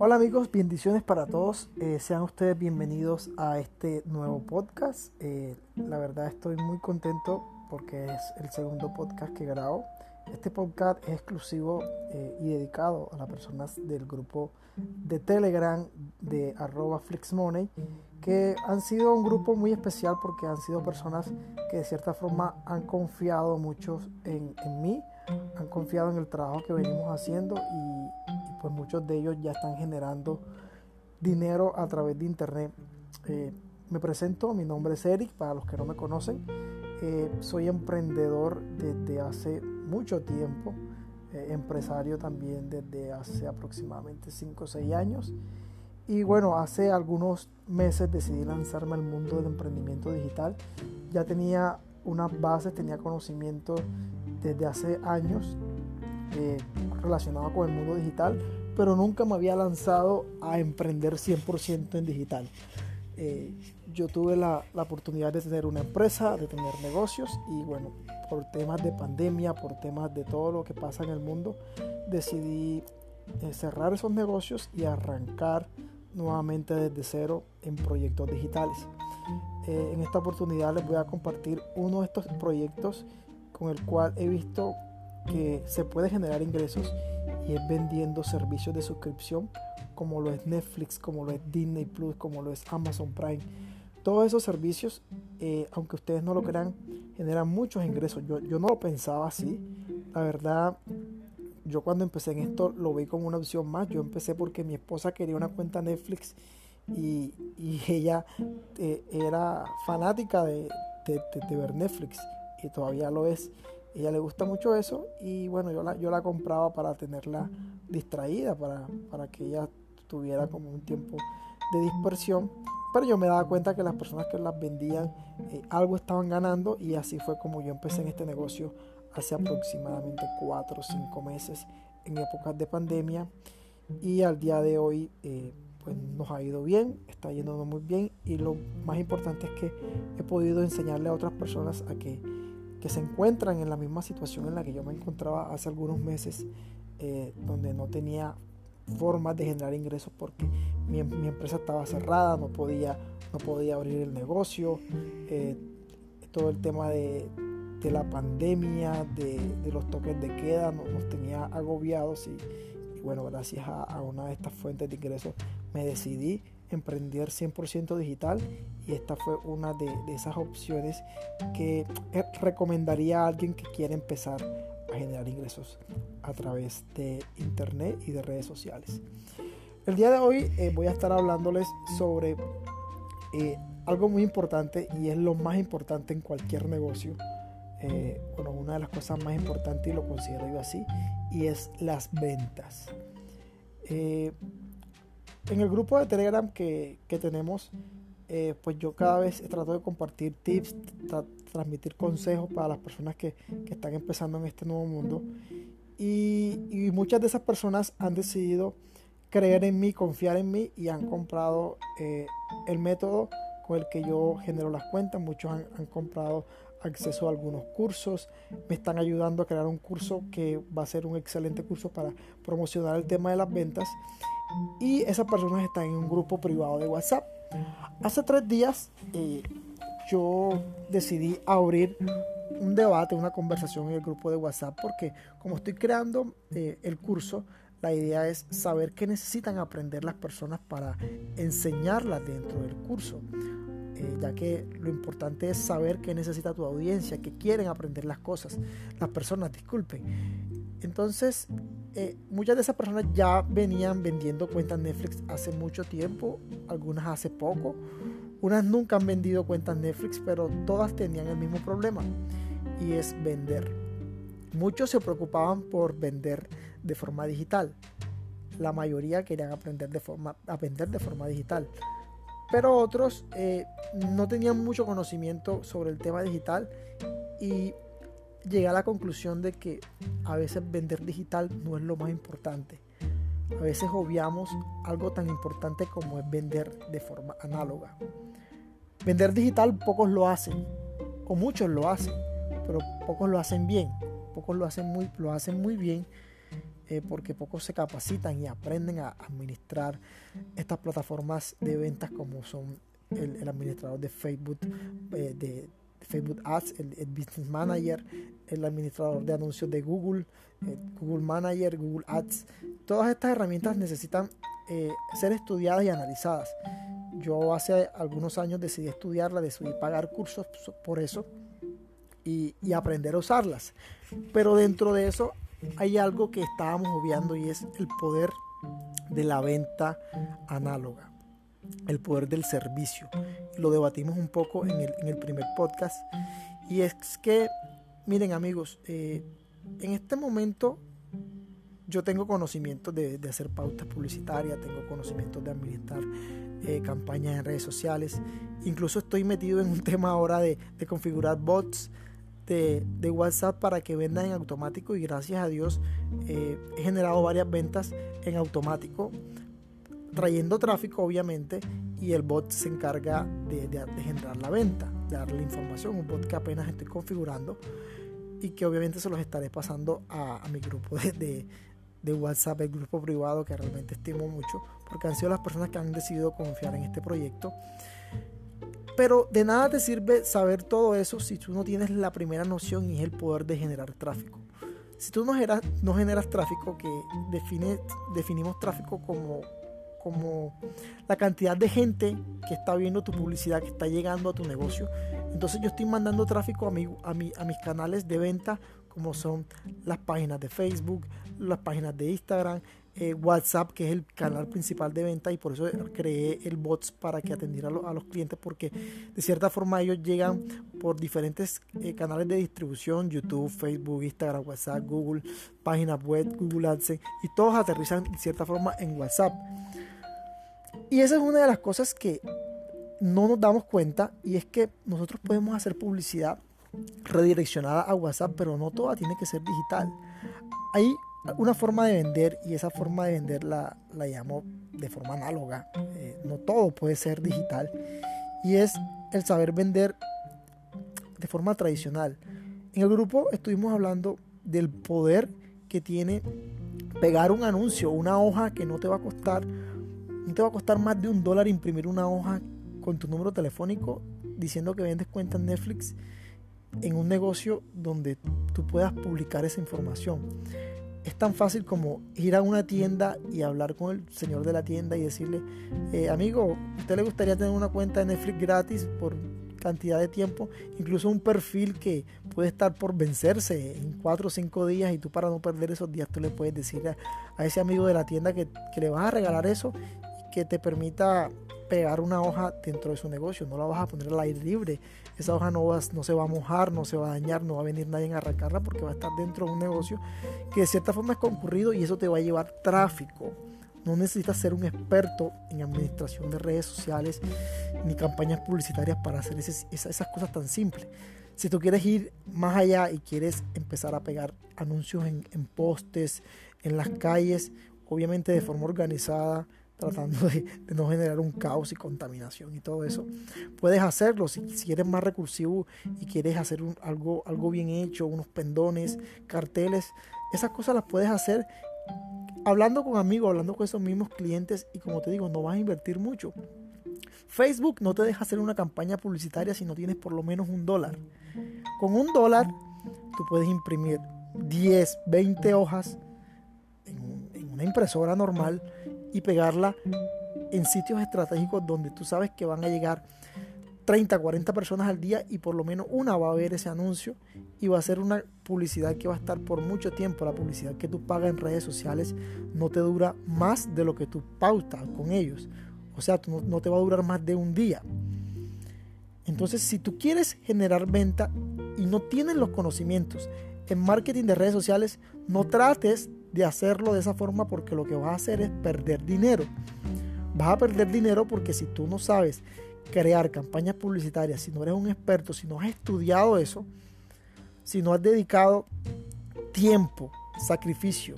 Hola amigos, bendiciones para todos. Eh, sean ustedes bienvenidos a este nuevo podcast. Eh, la verdad estoy muy contento porque es el segundo podcast que grabo. Este podcast es exclusivo eh, y dedicado a las personas del grupo de Telegram de arroba FlexMoney, que han sido un grupo muy especial porque han sido personas que de cierta forma han confiado mucho en, en mí, han confiado en el trabajo que venimos haciendo y, pues muchos de ellos ya están generando dinero a través de internet. Eh, me presento, mi nombre es Eric, para los que no me conocen. Eh, soy emprendedor desde hace mucho tiempo, eh, empresario también desde hace aproximadamente 5 o 6 años. Y bueno, hace algunos meses decidí lanzarme al mundo del emprendimiento digital. Ya tenía unas bases, tenía conocimiento desde hace años eh, relacionado con el mundo digital, pero nunca me había lanzado a emprender 100% en digital. Eh, yo tuve la, oportunidad de tener una empresa, de tener negocios y bueno, por temas de pandemia, por temas de todo lo que pasa en el mundo, decidí eh, cerrar esos negocios y arrancar nuevamente desde cero en proyectos digitales. En esta oportunidad les voy a compartir uno de estos proyectos con el cual he visto que se puede generar ingresos y es vendiendo servicios de suscripción como lo es Netflix, como lo es Disney Plus, como lo es Amazon Prime. Todos esos servicios, eh, aunque ustedes no lo crean, generan muchos ingresos. Yo, yo no lo pensaba así. La verdad, yo cuando empecé en esto lo vi como una opción más. Yo empecé porque mi esposa quería una cuenta Netflix y, y ella eh, era fanática de, de, de, ver Netflix y todavía lo es ella le gusta mucho eso y bueno, yo la, yo la compraba para tenerla distraída, para, para que ella tuviera como un tiempo de dispersión. Pero yo me daba cuenta que las personas que las vendían eh, algo estaban ganando y así fue como yo empecé en este negocio hace aproximadamente 4 o 5 meses en épocas de pandemia y al día de hoy eh, pues nos ha ido bien, está yendo muy bien y lo más importante es que he podido enseñarle a otras personas a que que se encuentran en la misma situación en la que yo me encontraba hace algunos meses, eh, donde no tenía formas de generar ingresos porque mi, empresa estaba cerrada, no podía, no podía abrir el negocio, eh, todo el tema de, la pandemia, de, los toques de queda, nos, tenía agobiados y, bueno, gracias a una de estas fuentes de ingresos me decidí emprender 100% digital y esta fue una de, esas opciones que eh, recomendaría a alguien que quiere empezar a generar ingresos a través de internet y de redes sociales. El día de hoy eh, voy a estar hablándoles sobre eh, algo muy importante y es lo más importante en cualquier negocio. bueno, una de las cosas más importantes y lo considero yo así y es las ventas en el grupo de Telegram que, tenemos, eh, pues yo cada vez trato de compartir tips, transmitir consejos para las personas que, están empezando en este nuevo mundo. Y, muchas de esas personas han decidido creer en mí, confiar en mí y han comprado eh, el método con el que yo genero las cuentas. Muchos han, han, comprado acceso a algunos cursos, me están ayudando a crear un curso que va a ser un excelente curso para promocionar el tema de las ventas y esas personas están en un grupo privado de WhatsApp. Hace tres días eh, yo decidí abrir un debate, una conversación en el grupo de WhatsApp porque como estoy creando eh, el curso, la idea es saber qué necesitan aprender las personas para enseñarlas dentro del curso. Eh, ya que lo importante es saber qué necesita tu audiencia, que quieren aprender las cosas, las personas, disculpen. Entonces, eh, muchas de esas personas ya venían vendiendo cuentas Netflix hace mucho tiempo, algunas hace poco, unas nunca han vendido cuentas Netflix, pero todas tenían el mismo problema y es vender. Muchos se preocupaban por vender de forma digital. La mayoría querían aprender de forma, a vender de forma digital. Pero otros eh, no tenían mucho conocimiento sobre el tema digital y llegué a la conclusión de que a veces vender digital no es lo más importante. A veces obviamos algo tan importante como es vender de forma análoga. Vender digital pocos lo hacen, o muchos lo hacen, pero pocos lo hacen bien. Pocos lo hacen muy, lo hacen muy bien. Eh, porque pocos se capacitan y aprenden a administrar estas plataformas de ventas como son el, administrador de Facebook, eh, de Facebook Ads, el, Business Manager, el administrador de anuncios de Google, Google Manager, Google Ads. Todas estas herramientas necesitan eh, ser estudiadas y analizadas. Yo hace algunos años decidí estudiarla, decidí pagar cursos por eso y aprender a usarlas. Pero dentro de eso hay algo que estábamos obviando y es el poder de la venta análoga, el poder del servicio. Lo debatimos un poco en el, primer podcast. Y es que, miren amigos, eh, en este momento yo tengo conocimientos de, hacer pautas publicitarias, tengo conocimientos de administrar eh, campañas en redes sociales, incluso estoy metido en un tema ahora de, configurar bots de, WhatsApp para que vendan en automático y gracias a Dios eh, he generado varias ventas en automático, trayendo tráfico obviamente y el bot se encarga de, generar la venta, de darle información, un bot que apenas estoy configurando y que obviamente se los estaré pasando a, mi grupo de, de WhatsApp, el grupo privado que realmente estimo mucho, porque han sido las personas que han decidido confiar en este proyecto. Pero de nada te sirve saber todo eso si tú no tienes la primera noción y es el poder de generar tráfico. Si tú no generas, no generas tráfico, que define, definimos tráfico como, como la cantidad de gente que está viendo tu publicidad, que está llegando a tu negocio, entonces yo estoy mandando tráfico a, mi, a, mi, a mis canales de venta como son las páginas de Facebook, las páginas de Instagram, eh, WhatsApp, que es el canal principal de venta, y por eso creé el bots para que atendiera a, los clientes, porque de cierta forma ellos llegan por diferentes eh, canales de distribución, YouTube, Facebook, Instagram, WhatsApp, Google, páginas web, Google AdSense, y todos aterrizan de cierta forma en WhatsApp. Y esa es una de las cosas que no nos damos cuenta, y es que nosotros podemos hacer publicidad redireccionada a WhatsApp, pero no toda tiene que ser digital. Hay una forma de vender y esa forma de vender la, la llamo de forma análoga. Eh, no todo puede ser digital y es el saber vender de forma tradicional. En el grupo estuvimos hablando del poder que tiene pegar un anuncio, una hoja que no te va a costar, no te va a costar más de un dólar imprimir una hoja con tu número telefónico diciendo que vendes cuenta en Netflix en un negocio donde tú puedas publicar esa información. Es tan fácil como ir a una tienda y hablar con el señor de la tienda y decirle, eh, amigo, ¿usted le gustaría tener una cuenta de Netflix gratis por cantidad de tiempo? Incluso un perfil que puede estar por vencerse en cuatro o cinco días y tú para no perder esos días tú le puedes decir a, ese amigo de la tienda que, que le vas a regalar eso y que te permita pegar una hoja dentro de su negocio, no la vas a poner al aire libre. Esa hoja no, no se va a mojar, no se va a dañar, no va a venir nadie a arrancarla porque va a estar dentro de un negocio que de cierta forma es concurrido y eso te va a llevar tráfico. No necesitas ser un experto en administración de redes sociales ni campañas publicitarias para hacer esas cosas tan simples. Si tú quieres ir más allá y quieres empezar a pegar anuncios en, en postes, en las calles, obviamente de forma organizada, tratando de, no generar un caos y contaminación y todo eso. Puedes hacerlo si, si eres más recursivo y quieres hacer algo, algo bien hecho, unos pendones, carteles, esas cosas las puedes hacer hablando con amigos, hablando con esos mismos clientes y como te digo, no vas a invertir mucho. Facebook no te deja hacer una campaña publicitaria si no tienes por lo menos un dólar. Con un dólar tú puedes imprimir 10, 20 hojas en una impresora normal y pegarla en sitios estratégicos donde tú sabes que van a llegar 30, 40 personas al día y por lo menos una va a ver ese anuncio y va a ser una publicidad que va a estar por mucho tiempo. La publicidad que tú pagas en redes sociales no te dura más de lo que tú pautas con ellos. O sea, no, no te va a durar más de un día. Entonces, si tú quieres generar venta y no tienes los conocimientos en marketing de redes sociales, no trates de hacerlo de esa forma porque lo que vas a hacer es perder dinero. Vas a perder dinero porque si tú no sabes crear campañas publicitarias, si no eres un experto, si no has estudiado eso, si no has dedicado tiempo, sacrificio,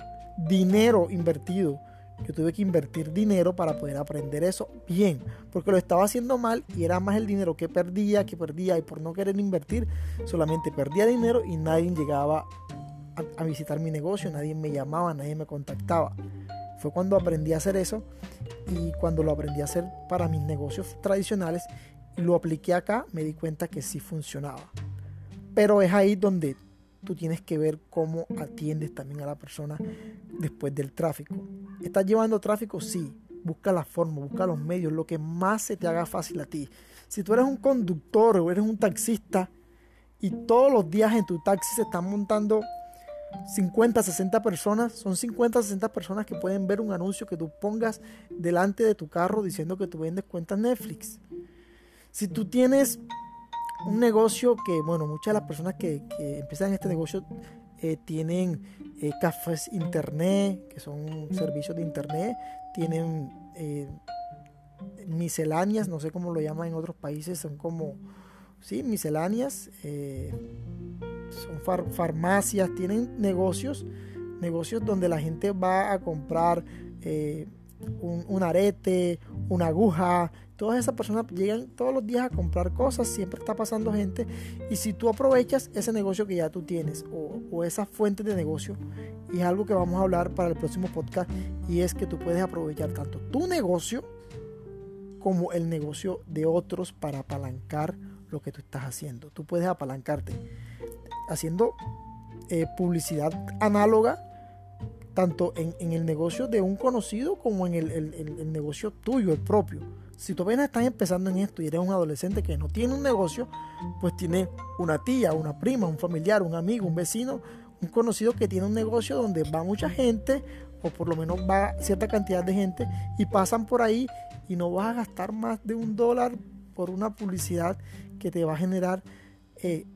dinero invertido, yo tuve que invertir dinero para poder aprender eso bien, porque lo estaba haciendo mal y era más el dinero que perdía, que perdía y por no querer invertir, solamente perdía dinero y nadie llegaba a, visitar mi negocio, nadie me llamaba, nadie me contactaba. Fue cuando aprendí a hacer eso y cuando lo aprendí a hacer para mis negocios tradicionales y lo apliqué acá, me di cuenta que sí funcionaba. Pero es ahí donde tú tienes que ver cómo atiendes también a la persona después del tráfico. ¿Estás llevando tráfico? Sí. Busca la forma, busca los medios, lo que más se te haga fácil a ti. Si tú eres un conductor o eres un taxista y todos los días en tu taxi se están montando 50, 60 personas, son 50, 60 personas que pueden ver un anuncio que tú pongas delante de tu carro diciendo que tú vendes cuentas Netflix. Si tú tienes un negocio que, bueno, muchas de las personas que, empiezan este negocio eh, tienen eh, cafés internet, que son servicios de internet, tienen eh, misceláneas, no sé cómo lo llaman en otros países, son como, sí, misceláneas, son farmacias, tienen negocios, negocios donde la gente va a comprar un, un arete, una aguja, Todas esas personas llegan todos los días a comprar cosas, siempre está pasando gente. Y si tú aprovechas ese negocio que ya tú tienes o, o esas fuentes de negocio, es algo que vamos a hablar para el próximo podcast, y es que tú puedes aprovechar tanto tu negocio como el negocio de otros para apalancar lo que tú estás haciendo. Tú puedes apalancarte haciendo eh, publicidad análoga tanto en, el negocio de un conocido como en el negocio tuyo, el propio. Si tú apenas estás empezando en esto y eres un adolescente que no tiene un negocio, pues tiene una tía, una prima, un familiar, un amigo, un vecino, un conocido que tiene un negocio donde va mucha gente o por lo menos va cierta cantidad de gente y pasan por ahí y no vas a gastar más de un dólar por una publicidad que te va a generar eh,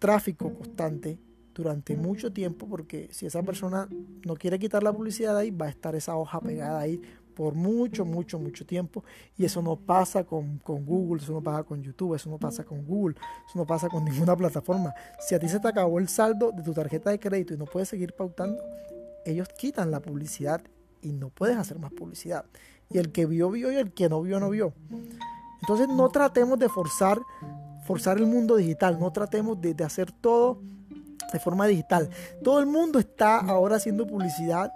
tráfico constante durante mucho tiempo porque si esa persona no quiere quitar la publicidad ahí va a estar esa hoja pegada ahí por mucho, mucho, mucho tiempo. Y eso no pasa con, Google, eso no pasa con YouTube, eso no pasa con Google, eso no pasa con ninguna plataforma. Si a ti se te acabó el saldo de tu tarjeta de crédito y no puedes seguir pautando, ellos quitan la publicidad y no puedes hacer más publicidad. Y el que vio, vio y el que no vio, no vio. Entonces no tratemos de forzar, forzar el mundo digital, no tratemos de, de hacer todo de forma digital. Todo el mundo está ahora haciendo publicidad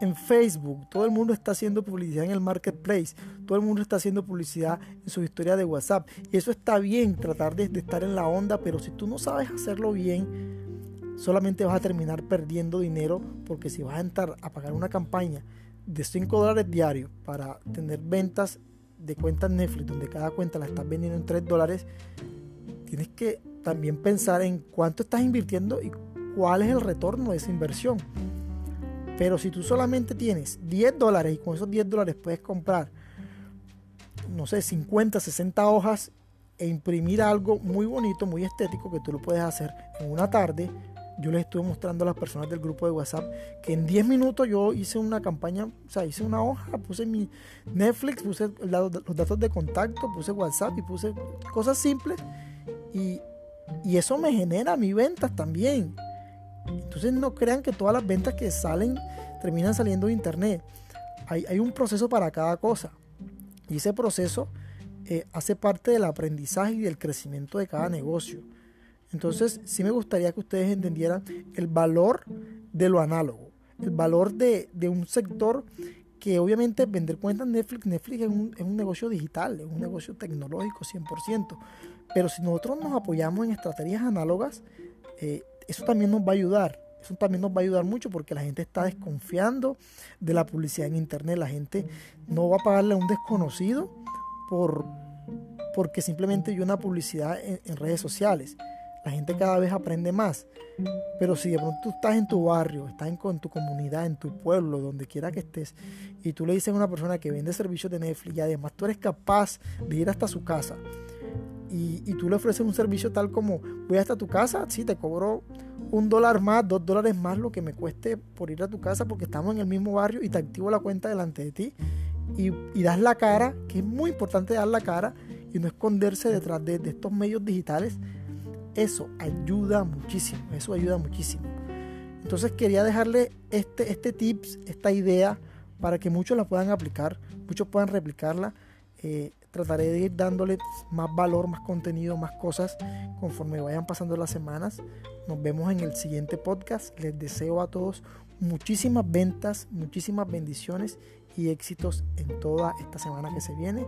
en Facebook, todo el mundo está haciendo publicidad en el marketplace, todo el mundo está haciendo publicidad en su historia de WhatsApp. Y eso está bien, tratar de, estar en la onda, pero si tú no sabes hacerlo bien, solamente vas a terminar perdiendo dinero porque si vas a entrar a pagar una campaña de 5 dólares diarios para tener ventas de cuentas Netflix, donde cada cuenta la estás vendiendo en 3 dólares, tienes que también pensar en cuánto estás invirtiendo y cuál es el retorno de esa inversión. Pero si tú solamente tienes 10 dólares y con esos 10 dólares puedes comprar, no sé, 50, 60 hojas e imprimir algo muy bonito, muy estético, que tú lo puedes hacer en una tarde. Yo les estuve mostrando a las personas del grupo de WhatsApp que en 10 minutos yo hice una campaña, o sea, hice una hoja, puse mi Netflix, puse los datos de contacto, puse WhatsApp y puse cosas simples. Y, y eso me genera mis ventas también. Entonces no crean que todas las ventas que salen terminan saliendo de internet. Hay, un proceso para cada cosa. Y ese proceso eh, hace parte del aprendizaje y del crecimiento de cada negocio. Entonces sí me gustaría que ustedes entendieran el valor de lo análogo. El valor de, un sector que obviamente vender cuentas Netflix, Netflix es un, es un, negocio digital, es un negocio tecnológico 100%. Pero si nosotros nos apoyamos en estrategias análogas, eh, eso también nos va a ayudar. Eso también nos va a ayudar mucho porque la gente está desconfiando de la publicidad en internet. La gente no va a pagarle a un desconocido por porque simplemente vio una publicidad en, redes sociales. La gente cada vez aprende más. Pero si de pronto tú estás en tu barrio, estás en, tu comunidad, en tu pueblo, donde quiera que estés, y tú le dices a una persona que vende servicios de Netflix y además tú eres capaz de ir hasta su casa y, tú le ofreces un servicio tal como voy hasta tu casa, sí, te cobro un dólar más, dos dólares más lo que me cueste por ir a tu casa porque estamos en el mismo barrio y te activo la cuenta delante de ti y, das la cara, que es muy importante dar la cara y no esconderse detrás de, estos medios digitales. Eso ayuda muchísimo, eso ayuda muchísimo. Entonces quería dejarle este, este tips, esta idea, para que muchos la puedan aplicar, muchos puedan replicarla. Eh, trataré de ir dándole más valor, más contenido, más cosas conforme vayan pasando las semanas. Nos vemos en el siguiente podcast. Les deseo a todos muchísimas ventas, muchísimas bendiciones y éxitos en toda esta semana que se viene.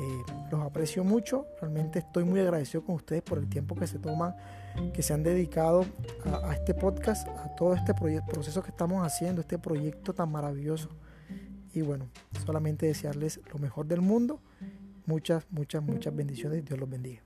Eh, los aprecio mucho, realmente estoy muy agradecido con ustedes por el tiempo que se toman, que se han dedicado a, a este podcast, a todo este proceso que estamos haciendo, este proyecto tan maravilloso. Y bueno, solamente desearles lo mejor del mundo. Muchas, muchas, muchas bendiciones. Dios los bendiga.